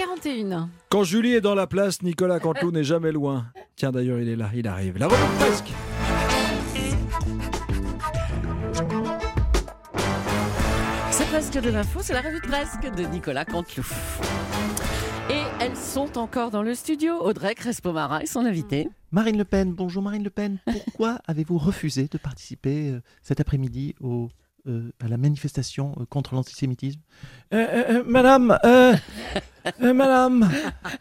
7h41. Quand Julie est dans la place, Nicolas Canteloup n'est jamais loin. Tiens, d'ailleurs, il est là, il arrive. La revue de presque. C'est presque de l'info, c'est la revue de presque de Nicolas Canteloup. Et elles sont encore dans le studio. Audrey Crespo-Mara est son invitée. Marine Le Pen, bonjour Marine Le Pen. Pourquoi avez-vous refusé de participer euh, cet après-midi au, à la manifestation euh, contre l'antisémitisme Euh, euh, euh, madame, euh, euh, madame,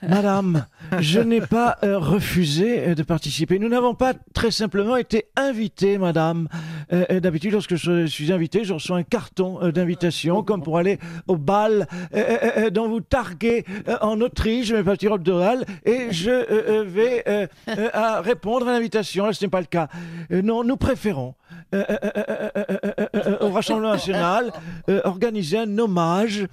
madame, je n'ai pas euh, refusé euh, de participer. Nous n'avons pas très simplement été invités, madame. Euh, euh, D'habitude, lorsque je suis invité, je reçois un carton euh, d'invitation, comme pour aller au bal euh, euh, euh, dont vous targuez euh, en Autriche, je mets pas robe de bal, et je euh, euh, vais euh, euh, répondre à l'invitation. Là, ce n'est pas le cas. Euh, non, nous préférons euh, euh, euh, au Rassemblement national euh, organiser un hommage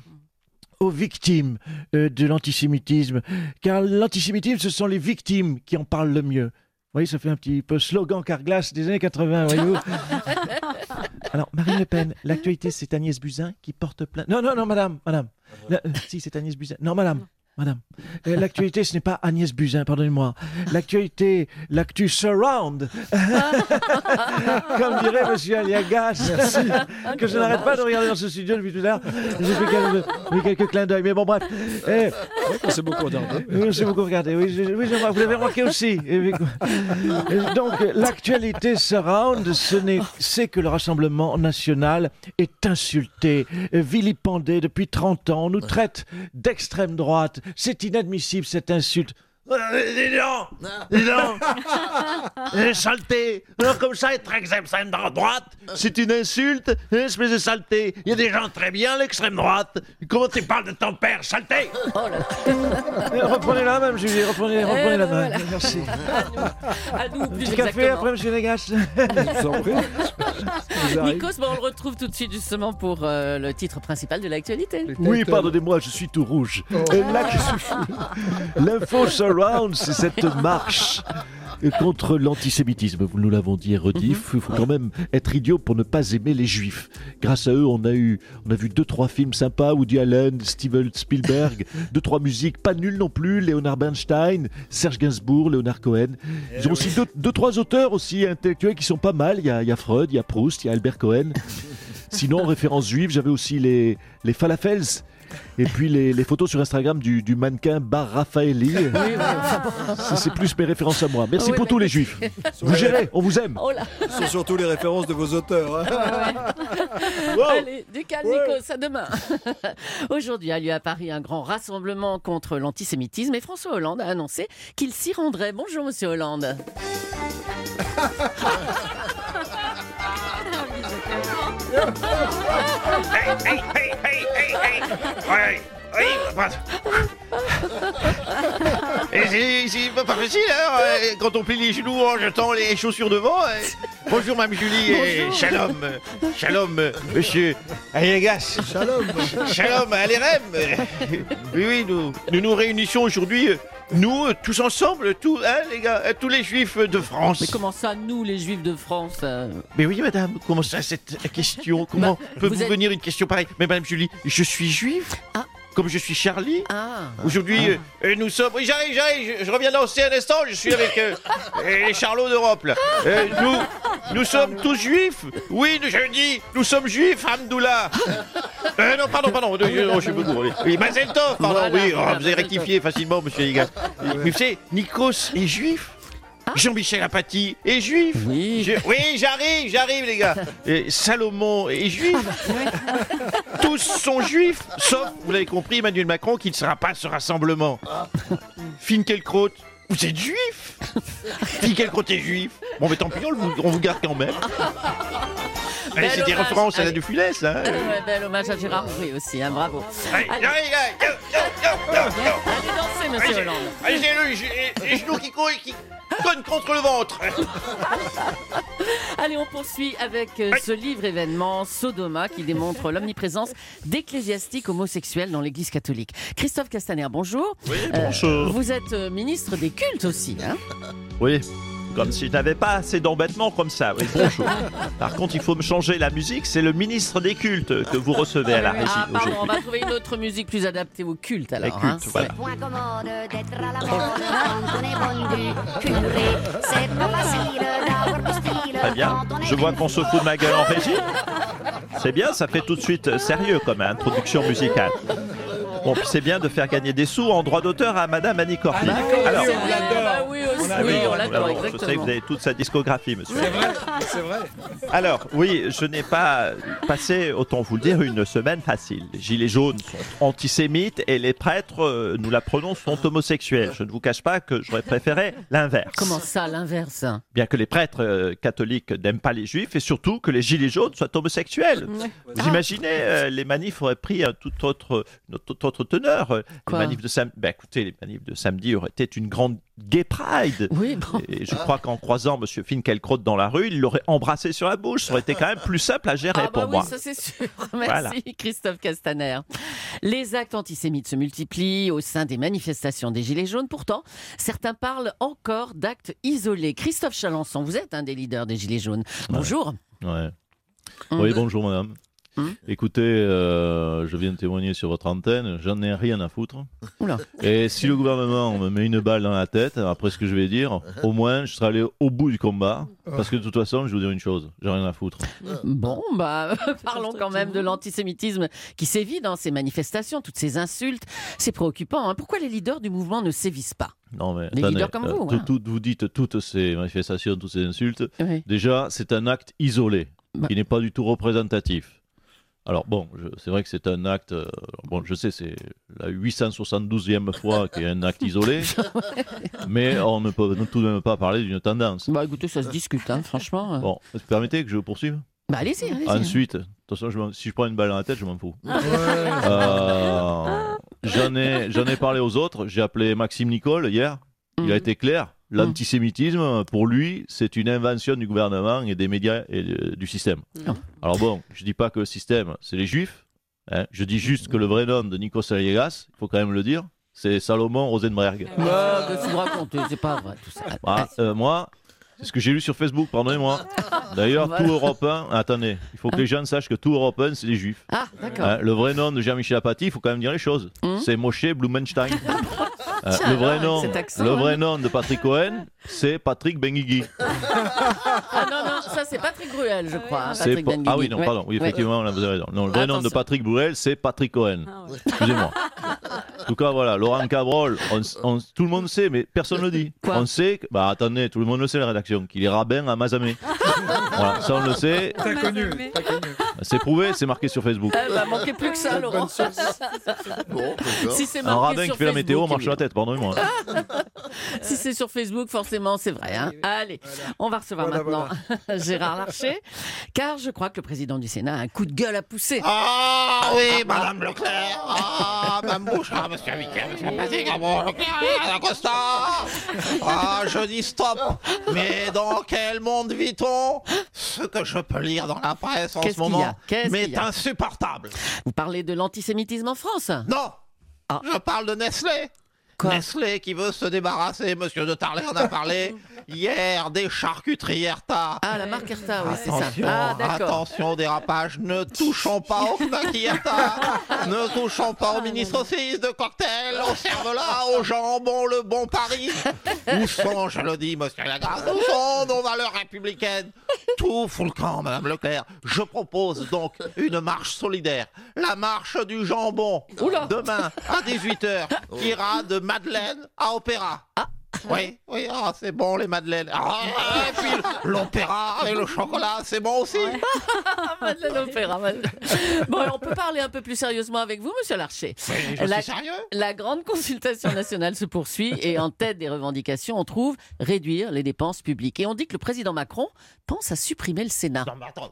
aux victimes euh, de l'antisémitisme. Car l'antisémitisme, ce sont les victimes qui en parlent le mieux. Vous voyez, ça fait un petit peu slogan Carglass des années 80, voyez-vous. Alors, Marine Le Pen, l'actualité, c'est Agnès Buzyn qui porte plainte. Non, non, non, madame, madame. La- euh, si, c'est Agnès Buzyn. Non, madame. Madame, Euh, l'actualité, ce n'est pas Agnès Buzyn, pardonnez-moi. L'actualité, l'actu surround. Comme dirait Monsieur Aliagas, que je n'arrête pas de regarder dans ce studio depuis tout à l'heure. J'ai fait quelques, quelques clins d'œil, mais bon, bref. Eh, On s'est beaucoup regardé. oui, j'ai beaucoup regardé. Oui, je- oui, je vous l'avez remarqué aussi. Et euh, Donc, euh, l'actualité surround, ce n'est, c'est que le Rassemblement national est insulté, euh, vilipendé depuis 30 ans. On nous traite d'extrême droite. C'est inadmissible cette insulte. Euh, Dis donc Dis donc. Eh, Saleté. Alors comme ça, être extrême droite, c'est une insulte Espèce de saleté. Il y a des gens très bien, l'extrême droite. Comment tu parles de ton père, saleté? Euh, Reprenez-la, même Julie, reprenez, reprenez la main. voilà. Merci. À nous, plus Petit café après, monsieur Négas Je. Nikos, bon, on le retrouve tout de suite justement pour euh, le titre principal de l'actualité. Oui, pardonnez-moi, je suis tout rouge. Euh, là, L'info surround, c'est cette marche contre l'antisémitisme. Nous l'avons dit et redit, il faut faut quand même être idiot pour ne pas aimer les juifs. Grâce à eux, on a eu, on a vu deux trois films sympas, Woody Allen, Steven Spielberg, deux trois musiques pas nulles non plus, Leonard Bernstein, Serge Gainsbourg, Leonard Cohen. Ils ont aussi deux, deux, trois auteurs aussi intellectuels qui sont pas mal. Il y a, il y a Freud, il y a Proust, il y a Albert Cohen. Sinon, en référence juive, j'avais aussi les, les falafels. Et puis les, les photos sur Instagram du, du mannequin Bar Raffaelli. C'est- C'est plus mes références à moi. Merci Oui, pour mais- tous les juifs. Vous gérez, on vous aime. Oh là Ce sont surtout les références de vos auteurs. hein. Allez, du calme, Nikos, à demain. Aujourd'hui a lieu à Paris un grand rassemblement contre l'antisémitisme et François Hollande a annoncé qu'il s'y rendrait. Bonjour, monsieur Hollande. Hey, hey, hey, hey, hey. Bah, Et c'est- pas facile, hein, euh, quand on plie les genoux en jetant les chaussures devant. euh. Bonjour, Mme Julie, et shalom, euh, shalom, euh, monsieur Ayagas. Shalom. Shalom à l'RM. Oui, oui, nous nous, réunissons aujourd'hui, euh, nous, euh, tous ensemble, tous, hein, les gars, euh, tous les juifs de France. Mais comment ça, nous, les juifs de France euh, Mais oui, madame, comment ça, cette question Comment Bah, peut vous vous êtes- venir une question pareille? Mais madame Julie, je suis juif Ah. Comme je suis Charlie Ah Aujourd'hui, euh, nous sommes... Oui, j'arrive, j'arrive, je, je reviens danser un instant, je suis avec euh, les Charlots d'Europe, là. Nous, nous sommes tous juifs. Oui, je dis, nous sommes juifs, Hamdoullah. Euh, Non, pardon, pardon, euh, je suis beaucoup... Oui, Mazel Tov, pardon, Voilà, oui, oh, vous avez rectifié facilement, monsieur Higas. Mais vous savez, Nikos est juif. Jean-Michel Apathy est juif. Oui. Je- Oui, j'arrive, j'arrive, les gars. Et Salomon est juif. Tous sont juifs, sauf, vous l'avez compris, Emmanuel Macron qui ne sera pas à ce rassemblement. Finkielkraut, vous êtes juif. Finkielkraut est juif. Bon, mais tant pis, on, le- on vous garde quand même. Allez, c'est des hommage, références à la allez. de Funès, hein. Ouais, bel hommage à Gérard Rouet aussi, hein, bravo. Allez, Allez. allez, allez, yo, yo, yo, yo, yo. Allez danser, monsieur Allez, Hollande. Allez, j'ai le- j'ai les genoux qui courent et qui cognent contre le ventre. Allez, on poursuit avec euh, ce livre événement Sodoma qui démontre l'omniprésence d'ecclésiastiques homosexuels dans l'Église catholique. Christophe Castaner, bonjour. Oui, Euh, vous êtes euh, ministre des cultes aussi, hein Oui. Comme si je n'avais pas assez d'embêtements comme ça. Oui, bonjour. Par contre, il faut me changer la musique. C'est le ministre des cultes que vous recevez à la régie Ah, pardon, on va trouver une autre musique plus adaptée au culte alors. Les cultes, hein. voilà. Point commode d'être à la mode quand on est bon du curé. C'est pas facile d'avoir du style Très bien. Je vois qu'on se fout de ma gueule en régie. C'est bien, ça fait tout de suite sérieux comme introduction musicale. Bon, puis c'est bien de faire gagner des sous en droit d'auteur à Madame Annie Cordy. Alors, l'adore. bah oui, aussi, On oui, adore. on l'adore, alors, je sais que vous avez toute sa discographie, monsieur. C'est vrai, c'est vrai. Alors, oui, je n'ai pas passé, autant vous le dire, une semaine facile. Les gilets jaunes sont antisémites et les prêtres, euh, nous l'apprenons, sont homosexuels. Je ne vous cache pas que j'aurais préféré l'inverse. Comment ça, l'inverse? Bien que les prêtres euh, catholiques n'aiment pas les juifs et surtout que les gilets jaunes soient homosexuels. Vous imaginez, euh, les manifs auraient pris un tout autre, une toute autre teneur. Les Quoi? manifs de samedi, ben, écoutez, les manifs de samedi auraient été une grande gay pride. Oui, bon. Et je crois qu'en croisant M. Finkielkraut dans la rue, il l'aurait embrassé sur la bouche. Ça aurait été quand même plus simple à gérer Ah bah pour oui, moi. ça c'est sûr. Merci Christophe Castaner. Les actes antisémites se multiplient au sein des manifestations des Gilets jaunes. Pourtant, certains parlent encore d'actes isolés. Christophe Chalençon, vous êtes un des leaders des Gilets jaunes. Bonjour. Ouais. Oui, bonjour madame. Hum. Écoutez, euh, je viens de témoigner sur votre antenne, j'en ai rien à foutre. Oula. Et si le gouvernement me met une balle dans la tête, après ce que je vais dire, au moins je serai allé au bout du combat. Parce que de toute façon, je vais vous dire une chose, j'ai rien à foutre. Bon, bah, parlons quand même de l'antisémitisme qui sévit dans ces manifestations, toutes ces insultes. C'est préoccupant. hein. Pourquoi les leaders du mouvement ne sévissent pas? Non mais Les attendez, leaders comme vous, tout- hein. tout- vous dites toutes ces manifestations, toutes ces insultes. Oui. Déjà, c'est un acte isolé, Bah. qui n'est pas du tout représentatif. Alors bon, c'est vrai que c'est un acte, euh, bon je sais, c'est la 872e fois qu'il y a un acte isolé, mais on ne peut tout de même pas parler d'une tendance. Bah écoutez, ça se discute, hein, franchement. Bon, vous permettez que je poursuive? Bah allez-y, allez-y. Ensuite, de toute façon, je si je prends une balle dans la tête, je m'en fous. Ah. Euh, J'en ai, j'en ai parlé aux autres, j'ai appelé Maxime Nicole hier, il a Mhm. été clair. L'antisémitisme, pour lui, c'est une invention du gouvernement et des médias et euh, du système. Non. Alors bon, je dis pas que le système, c'est les juifs. hein. Je dis juste que le vrai nom de Nikos Aliagas, il faut quand même le dire, c'est Salomon Rosenberg. Ouais, vous racontez C'est pas vrai tout ça. Ah, euh, moi, c'est ce que j'ai lu sur Facebook, pardonnez-moi. D'ailleurs, Voilà. tout Europe 1, attendez, il faut que les gens sachent que tout Europe 1, c'est les juifs. Ah, d'accord. Hein, le vrai nom de Jean-Michel Apathy, il faut quand même dire les choses. Hum. C'est Moshe Blumenstein. Euh, Tiens, le vrai nom, accent, le hein. vrai nom de Patrick Cohen, c'est Patrick Benguigui. Ah non, non, ça c'est Patrick Bruel, je crois. hein, Patrick pa- Benguigui. ah oui, non, pardon, oui, effectivement, vous avez raison. Non, le vrai nom de. Patrick Bruel, c'est Patrick Cohen. Excusez-moi. En tout cas, voilà, Laurent Cabrol, on- on- tout le monde sait, mais personne ne le dit. Quoi on sait, que, bah attendez, tout le monde le sait, la rédaction, qu'il est rabbin à Mazamet. voilà, ça on le sait, Très connu, connu. C'est prouvé, c'est marqué sur Facebook. Eh ben, manquez plus que ça, Laurent. si c'est Un marqué rabbin sur qui fait la météo marche sur la tête, pardonnez-moi. Si c'est sur Facebook, forcément, c'est vrai. hein. Allez, on va recevoir Voilà, maintenant Gérard Larcher, car je crois que le président du Sénat a un coup de gueule à pousser. Ah oui, Madame Leclerc Ah, Madame Bouchard, Monsieur Vicaire, Monsieur Patrick, ah bon, Leclerc, Madame Costa Ah, je dis stop Mais dans quel monde vit-on? Ce que je peux lire dans la presse en Qu'est-ce ce qu'il y a? Qu'il y a? insupportable. Vous parlez de l'antisémitisme en France? Non. Ah. Je parle de Nestlé. Quoi? Nestlé qui veut se débarrasser, Monsieur de Tarlet en a parlé hier, des charcuteries Erta Ah, la marque Erta, oui, c'est ça. Attention, Ah, d'accord. attention dérapage, ne touchons pas au Knakiata, ne touchons pas au ministre 6 de cocktail, au cervelas, au jambon, le bon Paris. Où sont, je le dis, monsieur Lagarde, où sont nos valeurs républicaines? Tout fout le camp, madame Leclerc. Je propose donc une marche solidaire, la marche du jambon, Oula. demain à 18h, qui ira de Madeleine à Opéra. Oui, oui, ah, c'est bon les madeleines. Ah, et puis l'opéra et le chocolat, c'est bon aussi. Madeleine Opéra, Madeleine. Bon, on peut parler un peu plus sérieusement avec vous, monsieur Larcher. Mais je La- suis sérieux La grande consultation nationale se poursuit et en tête des revendications, on trouve réduire les dépenses publiques. Et on dit que le président Macron pense à supprimer le Sénat. Non, mais attends,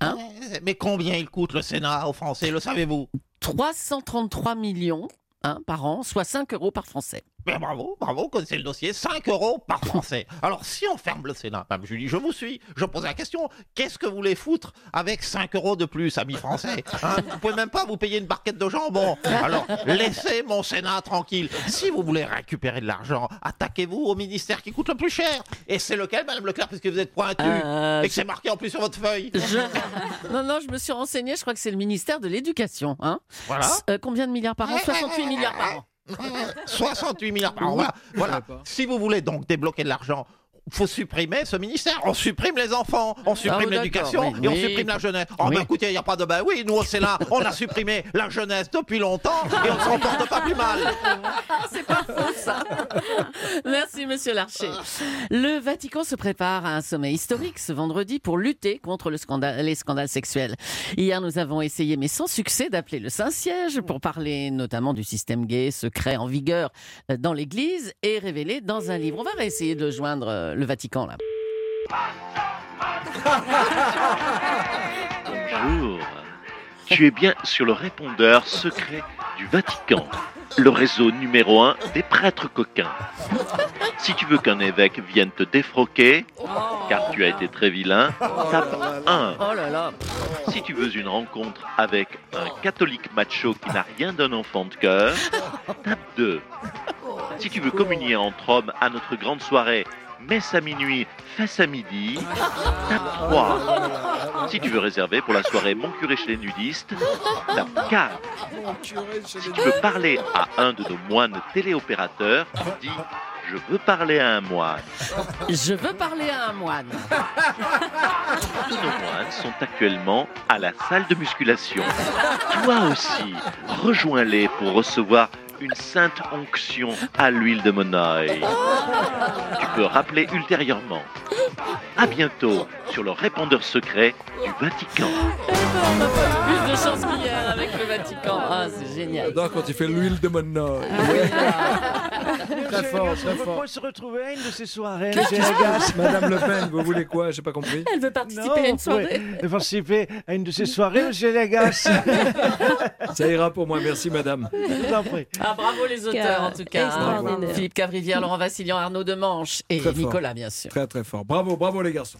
Hein mais combien il coûte le Sénat aux Français, le savez-vous? 333 millions hein, par an, soit 5 euros par Français. Mais bravo, bravo, connaissez le dossier, 5 euros par Français. Alors si on ferme le Sénat, Madame Julie, je vous suis, je pose la question, qu'est-ce que vous voulez foutre avec 5 euros de plus, amis français hein? Vous pouvez même pas vous payer une barquette de jambon. Alors laissez mon Sénat tranquille. Si vous voulez récupérer de l'argent, attaquez-vous au ministère qui coûte le plus cher. Et c'est lequel, Madame Leclerc, puisque vous êtes pointu Euh, et que c'est marqué en plus sur votre feuille? Je- Non, non, je me suis renseigné, je crois que c'est le ministère de l'Éducation. Hein Voilà. Euh, combien de milliards par an? 68 milliards par an. 68 milliards par an. Voilà. voilà. Si vous voulez donc débloquer de l'argent, faut supprimer ce ministère. On supprime les enfants, on supprime oui, l'éducation oui, et on oui. supprime la jeunesse. Oh Oui. ben écoutez, il n'y a pas de ben oui, nous au Sénat, on a supprimé la jeunesse depuis longtemps et on ne s'en porte pas plus mal. C'est pas faux, ça. Merci, monsieur Larcher. Le Vatican se prépare à un sommet historique ce vendredi pour lutter contre le scandale, les scandales sexuels. Hier, nous avons essayé, mais sans succès, d'appeler le Saint-Siège pour parler notamment du système gay secret en vigueur euh, dans l'Église et révélé dans un livre. On va réessayer de joindre euh, le Vatican, là. Bonjour. Tu es bien sur le répondeur secret du Vatican, le réseau numéro un des prêtres coquins. Si tu veux qu'un évêque vienne te défroquer, car tu as été très vilain, tape 1. Oh là là. Si tu veux une rencontre avec un catholique macho qui n'a rien d'un enfant de cœur, tape 2. Si tu veux communier entre hommes à notre grande soirée, messe à minuit, fesse à midi, tape 3. Si tu veux réserver pour la soirée Mon curé chez les nudistes, tape 4. Si tu veux parler à un de nos moines téléopérateurs, dis Je veux parler à un moine. Je veux parler à un moine. Tous nos moines sont actuellement à la salle de musculation. Toi aussi, rejoins-les pour recevoir une sainte onction à l'huile de monoeil. Tu peux rappeler ultérieurement. À bientôt sur le répondeur secret du Vatican. Plus de chance qu'hier avec le Vatican. Ah, c'est génial. J'adore quand il fait l'huile de Monoeil. Très fort, très On fort. pourrait se retrouver à une de ces soirées. Madame Le Pen, vous voulez quoi J'ai pas compris. Elle veut participer à une soirée. de participer à une de ces soirées, monsieur Lagas. Ça ira pour moi, merci madame. Je vous en prie. Ah, bravo les auteurs en tout cas. hein. Philippe Cavrivière, Laurent Vassilian, Arnaud Demanche et Très fort. Nicolas bien sûr. Très très fort. Bravo, bravo les garçons.